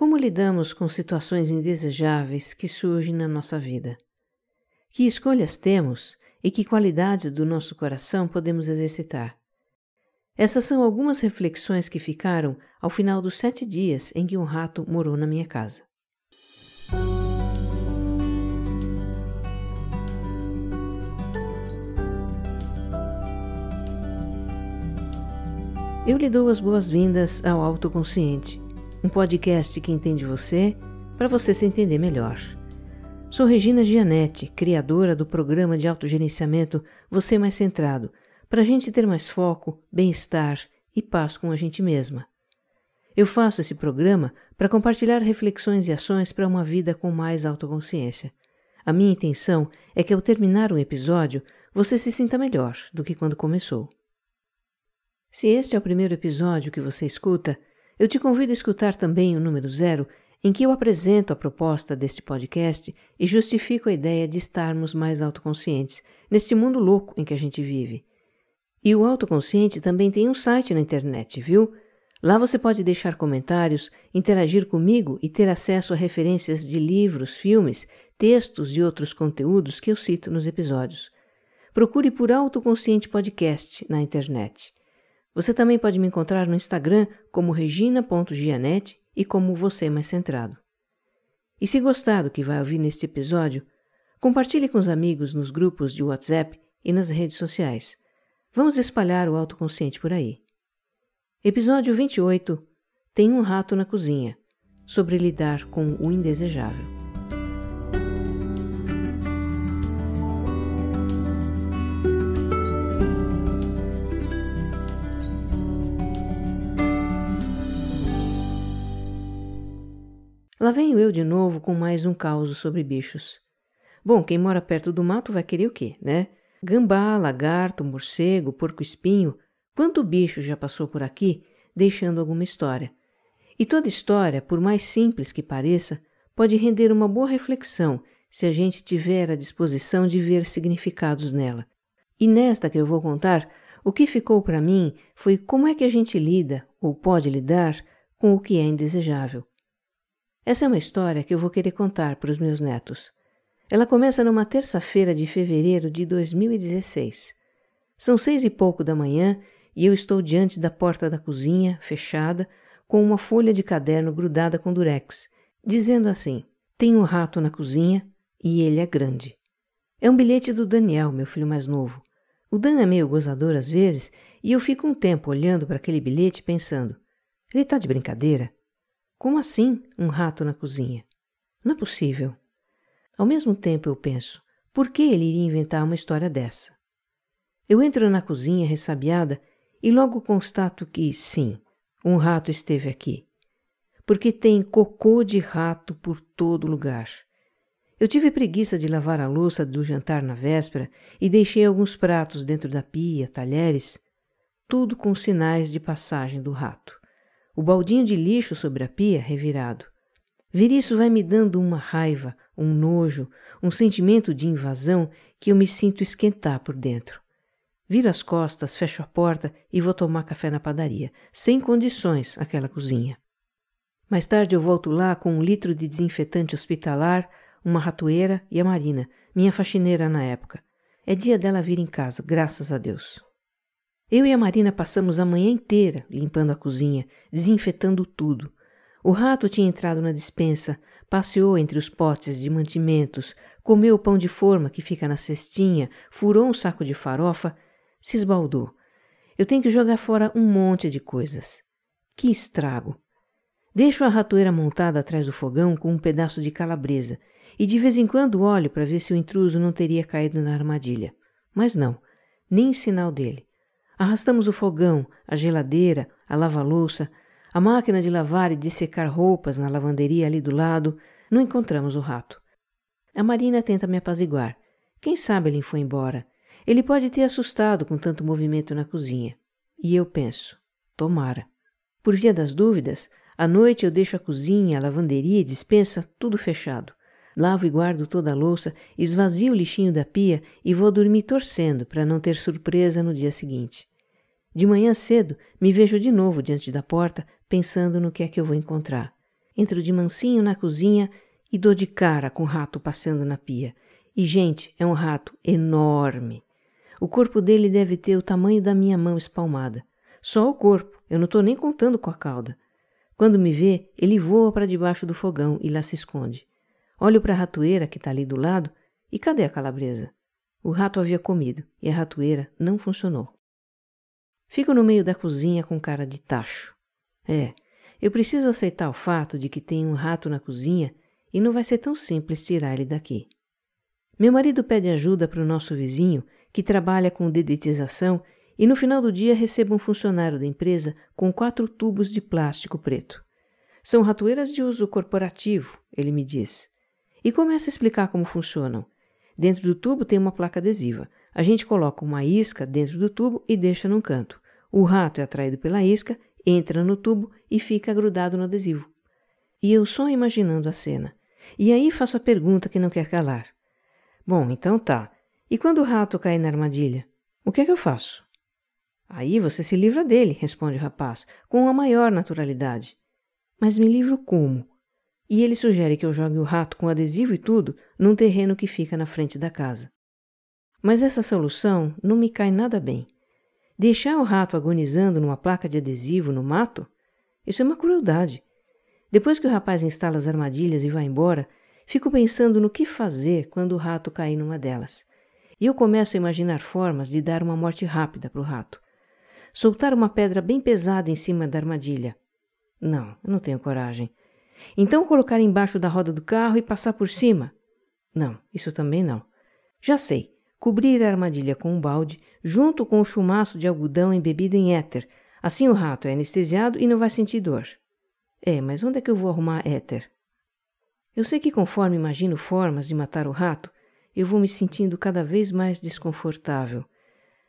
Como lidamos com situações indesejáveis que surgem na nossa vida? Que escolhas temos e que qualidades do nosso coração podemos exercitar? Essas são algumas reflexões que ficaram ao final dos sete dias em que um rato morou na minha casa. Eu lhe dou as boas-vindas ao Autoconsciente, um podcast que entende você para você se entender melhor. Sou Regina Gianetti, criadora do programa de autogerenciamento Você Mais Centrado, para a gente ter mais foco, bem-estar e paz com a gente mesma. Eu faço esse programa para compartilhar reflexões e ações para uma vida com mais autoconsciência. A minha intenção é que ao terminar um episódio você se sinta melhor do que quando começou. Se este é o primeiro episódio que você escuta, eu te convido a escutar também o número zero, em que eu apresento a proposta deste podcast e justifico a ideia de estarmos mais autoconscientes neste mundo louco em que a gente vive. E o autoconsciente também tem um site na internet, viu? Lá você pode deixar comentários, interagir comigo e ter acesso a referências de livros, filmes, textos e outros conteúdos que eu cito nos episódios. Procure por Autoconsciente Podcast na internet. Você também pode me encontrar no Instagram como regina.gianete e como você mais centrado. E se gostar do que vai ouvir neste episódio, compartilhe com os amigos nos grupos de WhatsApp e nas redes sociais. Vamos espalhar o autoconsciente por aí. Episódio 28 Tem um rato na cozinha sobre lidar com o indesejável. Lá venho eu de novo com mais um caos sobre bichos. Bom, quem mora perto do mato vai querer o quê, né? Gambá, lagarto, morcego, porco-espinho. Quanto bicho já passou por aqui deixando alguma história? E toda história, por mais simples que pareça, pode render uma boa reflexão se a gente tiver a disposição de ver significados nela. E nesta que eu vou contar, o que ficou para mim foi como é que a gente lida, ou pode lidar, com o que é indesejável. Essa é uma história que eu vou querer contar para os meus netos. Ela começa numa terça-feira de fevereiro de 2016. São seis e pouco da manhã e eu estou diante da porta da cozinha, fechada, com uma folha de caderno grudada com durex, dizendo assim: Tem um rato na cozinha e ele é grande. É um bilhete do Daniel, meu filho mais novo. O Dan é meio gozador às vezes e eu fico um tempo olhando para aquele bilhete pensando: ele está de brincadeira? Como assim um rato na cozinha? Não é possível. Ao mesmo tempo eu penso, por que ele iria inventar uma história dessa? Eu entro na cozinha ressabiada e logo constato que, sim, um rato esteve aqui. Porque tem cocô de rato por todo lugar. Eu tive preguiça de lavar a louça do jantar na véspera e deixei alguns pratos dentro da pia, talheres, tudo com sinais de passagem do rato o baldinho de lixo sobre a pia revirado. Ver isso vai me dando uma raiva, um nojo, um sentimento de invasão que eu me sinto esquentar por dentro. Viro as costas, fecho a porta e vou tomar café na padaria, sem condições aquela cozinha. Mais tarde eu volto lá com um litro de desinfetante hospitalar, uma ratoeira e a Marina, minha faxineira na época. É dia dela vir em casa, graças a Deus. Eu e a Marina passamos a manhã inteira limpando a cozinha, desinfetando tudo. O rato tinha entrado na despensa, passeou entre os potes de mantimentos, comeu o pão de forma que fica na cestinha, furou um saco de farofa, se esbaldou. Eu tenho que jogar fora um monte de coisas. Que estrago! Deixo a ratoeira montada atrás do fogão com um pedaço de calabresa e de vez em quando olho para ver se o intruso não teria caído na armadilha. Mas não, nem sinal dele. Arrastamos o fogão, a geladeira, a lava-louça, a máquina de lavar e de secar roupas na lavanderia ali do lado. Não encontramos o rato. A Marina tenta me apaziguar. Quem sabe ele foi embora. Ele pode ter assustado com tanto movimento na cozinha. E eu penso, tomara. Por via das dúvidas, à noite eu deixo a cozinha, a lavanderia e dispensa tudo fechado. Lavo e guardo toda a louça, esvazio o lixinho da pia e vou dormir torcendo para não ter surpresa no dia seguinte. De manhã cedo, me vejo de novo diante da porta, pensando no que é que eu vou encontrar. Entro de mansinho na cozinha e dou de cara com o rato passando na pia. E, gente, é um rato enorme. O corpo dele deve ter o tamanho da minha mão espalmada. Só o corpo, eu não estou nem contando com a cauda. Quando me vê, ele voa para debaixo do fogão e lá se esconde. Olho para a ratoeira que está ali do lado e cadê a calabresa? O rato havia comido e a ratoeira não funcionou. Fico no meio da cozinha com cara de tacho. É, eu preciso aceitar o fato de que tem um rato na cozinha e não vai ser tão simples tirar ele daqui. Meu marido pede ajuda para o nosso vizinho, que trabalha com dedetização, e no final do dia recebo um funcionário da empresa com quatro tubos de plástico preto. São ratoeiras de uso corporativo, ele me diz. E começa a explicar como funcionam. Dentro do tubo tem uma placa adesiva. A gente coloca uma isca dentro do tubo e deixa num canto. O rato é atraído pela isca, entra no tubo e fica grudado no adesivo. E eu só imaginando a cena. E aí faço a pergunta que não quer calar. Bom, então tá. E quando o rato cair na armadilha? O que é que eu faço? Aí você se livra dele, responde o rapaz, com a maior naturalidade. Mas me livro como? E ele sugere que eu jogue o rato com adesivo e tudo num terreno que fica na frente da casa. Mas essa solução não me cai nada bem. Deixar o rato agonizando numa placa de adesivo no mato? Isso é uma crueldade. Depois que o rapaz instala as armadilhas e vai embora, fico pensando no que fazer quando o rato cair numa delas. E eu começo a imaginar formas de dar uma morte rápida para o rato soltar uma pedra bem pesada em cima da armadilha. Não, eu não tenho coragem. Então colocar embaixo da roda do carro e passar por cima? Não, isso também não. Já sei, cobrir a armadilha com um balde, junto com o chumaço de algodão embebido em éter. Assim o rato é anestesiado e não vai sentir dor. É, mas onde é que eu vou arrumar éter? Eu sei que conforme imagino formas de matar o rato, eu vou me sentindo cada vez mais desconfortável.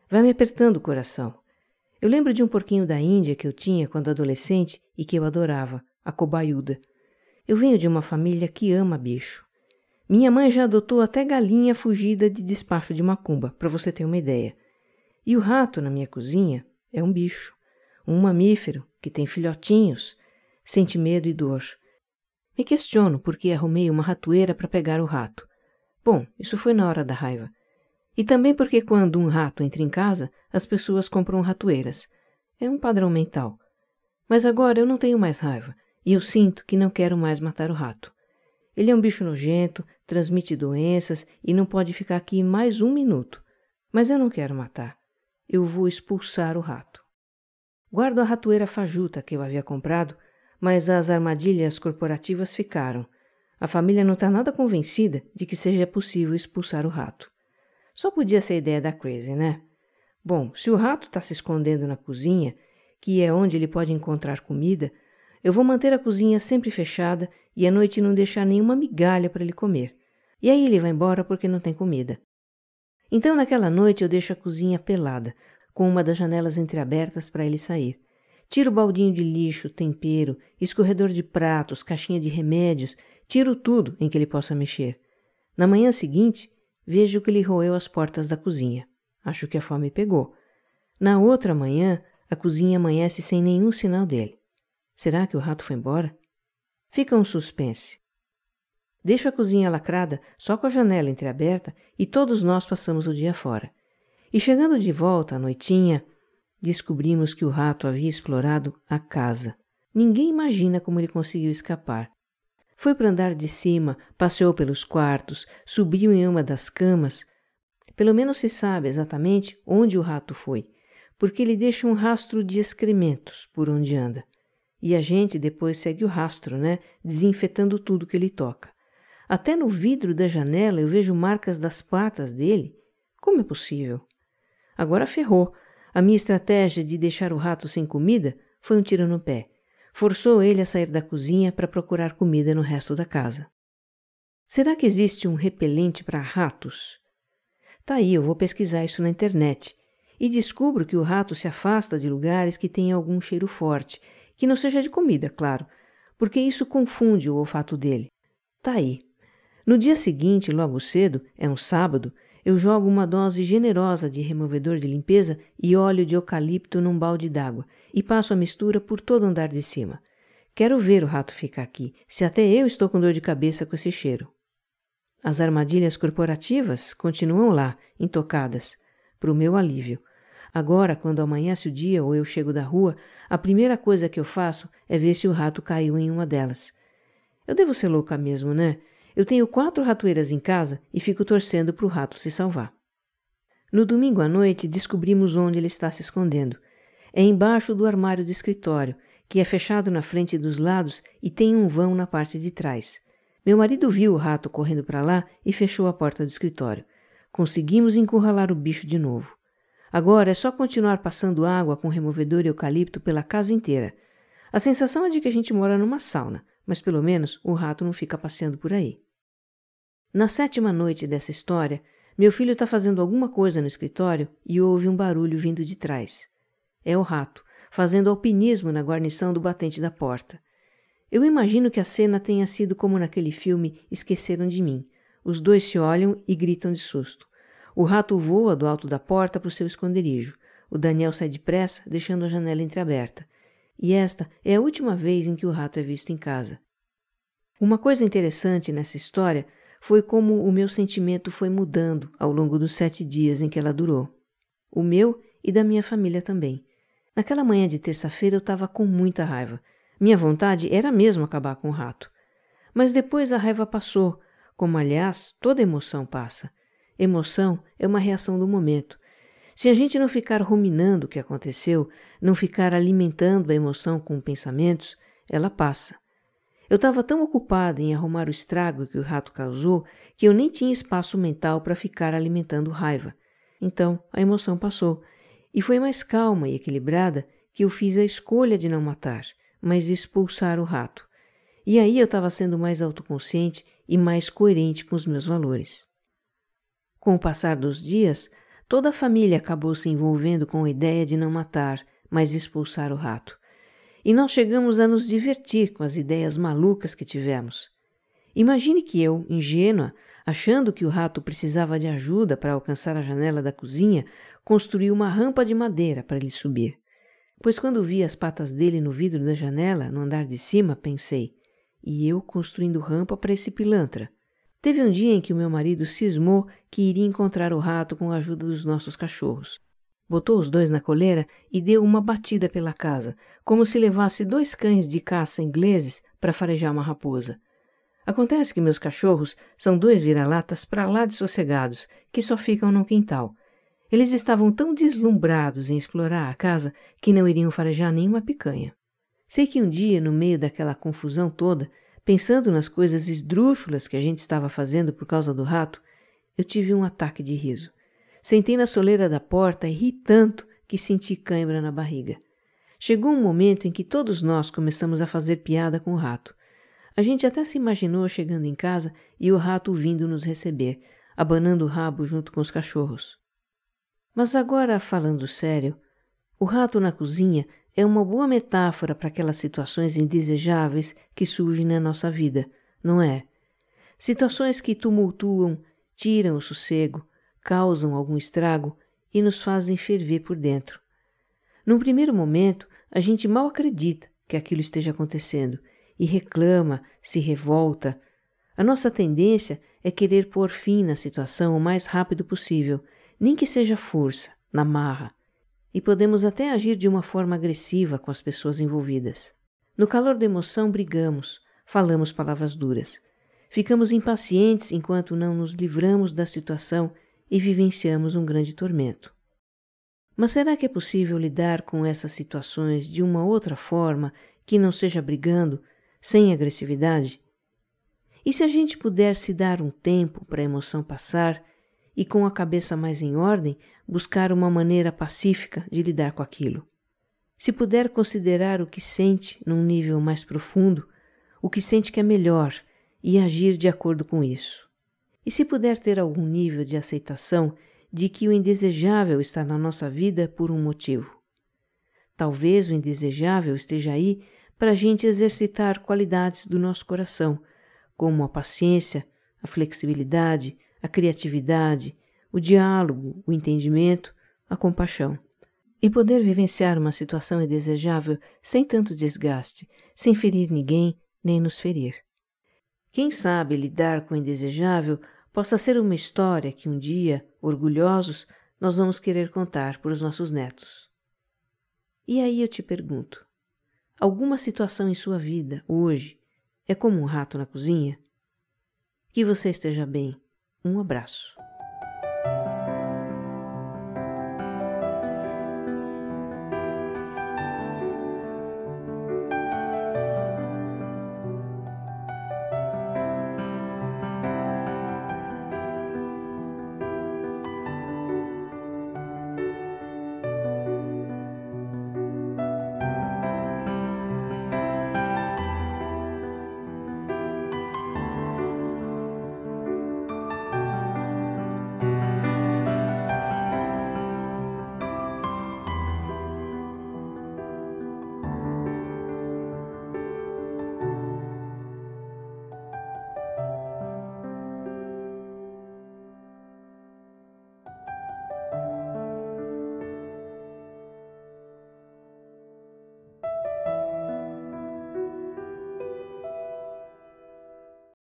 Vai me apertando o coração. Eu lembro de um porquinho da Índia que eu tinha quando adolescente e que eu adorava, a cobaiuda. Eu venho de uma família que ama bicho. Minha mãe já adotou até galinha fugida de despacho de macumba, para você ter uma ideia. E o rato na minha cozinha é um bicho, um mamífero que tem filhotinhos, sente medo e dor. Me questiono por que arrumei uma ratoeira para pegar o rato. Bom, isso foi na hora da raiva. E também porque quando um rato entra em casa, as pessoas compram ratoeiras. É um padrão mental. Mas agora eu não tenho mais raiva e eu sinto que não quero mais matar o rato. Ele é um bicho nojento, transmite doenças e não pode ficar aqui mais um minuto. Mas eu não quero matar. Eu vou expulsar o rato. Guardo a ratoeira fajuta que eu havia comprado, mas as armadilhas corporativas ficaram. A família não está nada convencida de que seja possível expulsar o rato. Só podia ser ideia da Crazy, né? Bom, se o rato está se escondendo na cozinha, que é onde ele pode encontrar comida, eu vou manter a cozinha sempre fechada e à noite não deixar nenhuma migalha para ele comer. E aí ele vai embora porque não tem comida. Então, naquela noite, eu deixo a cozinha pelada, com uma das janelas entreabertas para ele sair. Tiro o baldinho de lixo, tempero, escorredor de pratos, caixinha de remédios, tiro tudo em que ele possa mexer. Na manhã seguinte, Vejo que ele roeu as portas da cozinha. Acho que a fome pegou. Na outra manhã, a cozinha amanhece sem nenhum sinal dele. Será que o rato foi embora? Fica um suspense. Deixo a cozinha lacrada, só com a janela entreaberta, e todos nós passamos o dia fora. E chegando de volta à noitinha, descobrimos que o rato havia explorado a casa. Ninguém imagina como ele conseguiu escapar. Foi para andar de cima, passeou pelos quartos, subiu em uma das camas. Pelo menos se sabe exatamente onde o rato foi, porque ele deixa um rastro de excrementos por onde anda. E a gente depois segue o rastro, né? Desinfetando tudo que ele toca. Até no vidro da janela eu vejo marcas das patas dele. Como é possível? Agora ferrou. A minha estratégia de deixar o rato sem comida foi um tiro no pé forçou ele a sair da cozinha para procurar comida no resto da casa. Será que existe um repelente para ratos? Tá aí, eu vou pesquisar isso na internet e descubro que o rato se afasta de lugares que têm algum cheiro forte, que não seja de comida, claro, porque isso confunde o olfato dele. Tá aí. No dia seguinte, logo cedo, é um sábado, eu jogo uma dose generosa de removedor de limpeza e óleo de eucalipto num balde d'água e passo a mistura por todo o andar de cima. Quero ver o rato ficar aqui, se até eu estou com dor de cabeça com esse cheiro. As armadilhas corporativas continuam lá, intocadas, para o meu alívio. Agora, quando amanhece o dia ou eu chego da rua, a primeira coisa que eu faço é ver se o rato caiu em uma delas. Eu devo ser louca mesmo, né? Eu tenho quatro ratoeiras em casa e fico torcendo para o rato se salvar. No domingo à noite, descobrimos onde ele está se escondendo. É embaixo do armário do escritório, que é fechado na frente dos lados e tem um vão na parte de trás. Meu marido viu o rato correndo para lá e fechou a porta do escritório. Conseguimos encurralar o bicho de novo. Agora é só continuar passando água com removedor eucalipto pela casa inteira. A sensação é de que a gente mora numa sauna, mas pelo menos o rato não fica passeando por aí. Na sétima noite dessa história, meu filho está fazendo alguma coisa no escritório e ouve um barulho vindo de trás. É o rato, fazendo alpinismo na guarnição do batente da porta. Eu imagino que a cena tenha sido como naquele filme Esqueceram de Mim. Os dois se olham e gritam de susto. O rato voa do alto da porta para o seu esconderijo. O Daniel sai depressa, deixando a janela entreaberta. E esta é a última vez em que o rato é visto em casa. Uma coisa interessante nessa história foi como o meu sentimento foi mudando ao longo dos sete dias em que ela durou. O meu e da minha família também. Naquela manhã de terça-feira eu estava com muita raiva. Minha vontade era mesmo acabar com o rato. Mas depois a raiva passou, como aliás toda emoção passa. Emoção é uma reação do momento. Se a gente não ficar ruminando o que aconteceu, não ficar alimentando a emoção com pensamentos, ela passa. Eu estava tão ocupada em arrumar o estrago que o rato causou que eu nem tinha espaço mental para ficar alimentando raiva. Então a emoção passou, e foi mais calma e equilibrada que eu fiz a escolha de não matar, mas expulsar o rato. E aí eu estava sendo mais autoconsciente e mais coerente com os meus valores. Com o passar dos dias, toda a família acabou se envolvendo com a ideia de não matar, mas expulsar o rato e nós chegamos a nos divertir com as ideias malucas que tivemos. Imagine que eu, ingênua, achando que o rato precisava de ajuda para alcançar a janela da cozinha, construí uma rampa de madeira para ele subir. Pois quando vi as patas dele no vidro da janela, no andar de cima, pensei: e eu construindo rampa para esse pilantra? Teve um dia em que o meu marido cismou que iria encontrar o rato com a ajuda dos nossos cachorros. Botou os dois na coleira e deu uma batida pela casa, como se levasse dois cães de caça ingleses para farejar uma raposa. Acontece que meus cachorros são dois vira-latas para lá de sossegados, que só ficam no quintal. Eles estavam tão deslumbrados em explorar a casa que não iriam farejar nenhuma picanha. Sei que um dia, no meio daquela confusão toda, pensando nas coisas esdrúxulas que a gente estava fazendo por causa do rato, eu tive um ataque de riso. Sentei na soleira da porta e ri tanto que senti cãibra na barriga. Chegou um momento em que todos nós começamos a fazer piada com o rato. A gente até se imaginou chegando em casa e o rato vindo nos receber, abanando o rabo junto com os cachorros. Mas agora, falando sério, o rato na cozinha é uma boa metáfora para aquelas situações indesejáveis que surgem na nossa vida, não é? Situações que tumultuam, tiram o sossego, causam algum estrago e nos fazem ferver por dentro. Num primeiro momento, a gente mal acredita que aquilo esteja acontecendo e reclama, se revolta. A nossa tendência é querer pôr fim na situação o mais rápido possível, nem que seja força, na marra. E podemos até agir de uma forma agressiva com as pessoas envolvidas. No calor da emoção, brigamos, falamos palavras duras. Ficamos impacientes enquanto não nos livramos da situação e vivenciamos um grande tormento. Mas será que é possível lidar com essas situações de uma outra forma que não seja brigando, sem agressividade? E se a gente puder se dar um tempo para a emoção passar e, com a cabeça mais em ordem, buscar uma maneira pacífica de lidar com aquilo? Se puder considerar o que sente num nível mais profundo, o que sente que é melhor e agir de acordo com isso. E se puder ter algum nível de aceitação de que o indesejável está na nossa vida por um motivo. Talvez o indesejável esteja aí para a gente exercitar qualidades do nosso coração, como a paciência, a flexibilidade, a criatividade, o diálogo, o entendimento, a compaixão. E poder vivenciar uma situação indesejável sem tanto desgaste, sem ferir ninguém nem nos ferir. Quem sabe lidar com o indesejável possa ser uma história que um dia, orgulhosos, nós vamos querer contar para os nossos netos. E aí eu te pergunto: alguma situação em sua vida, hoje, é como um rato na cozinha? Que você esteja bem. Um abraço.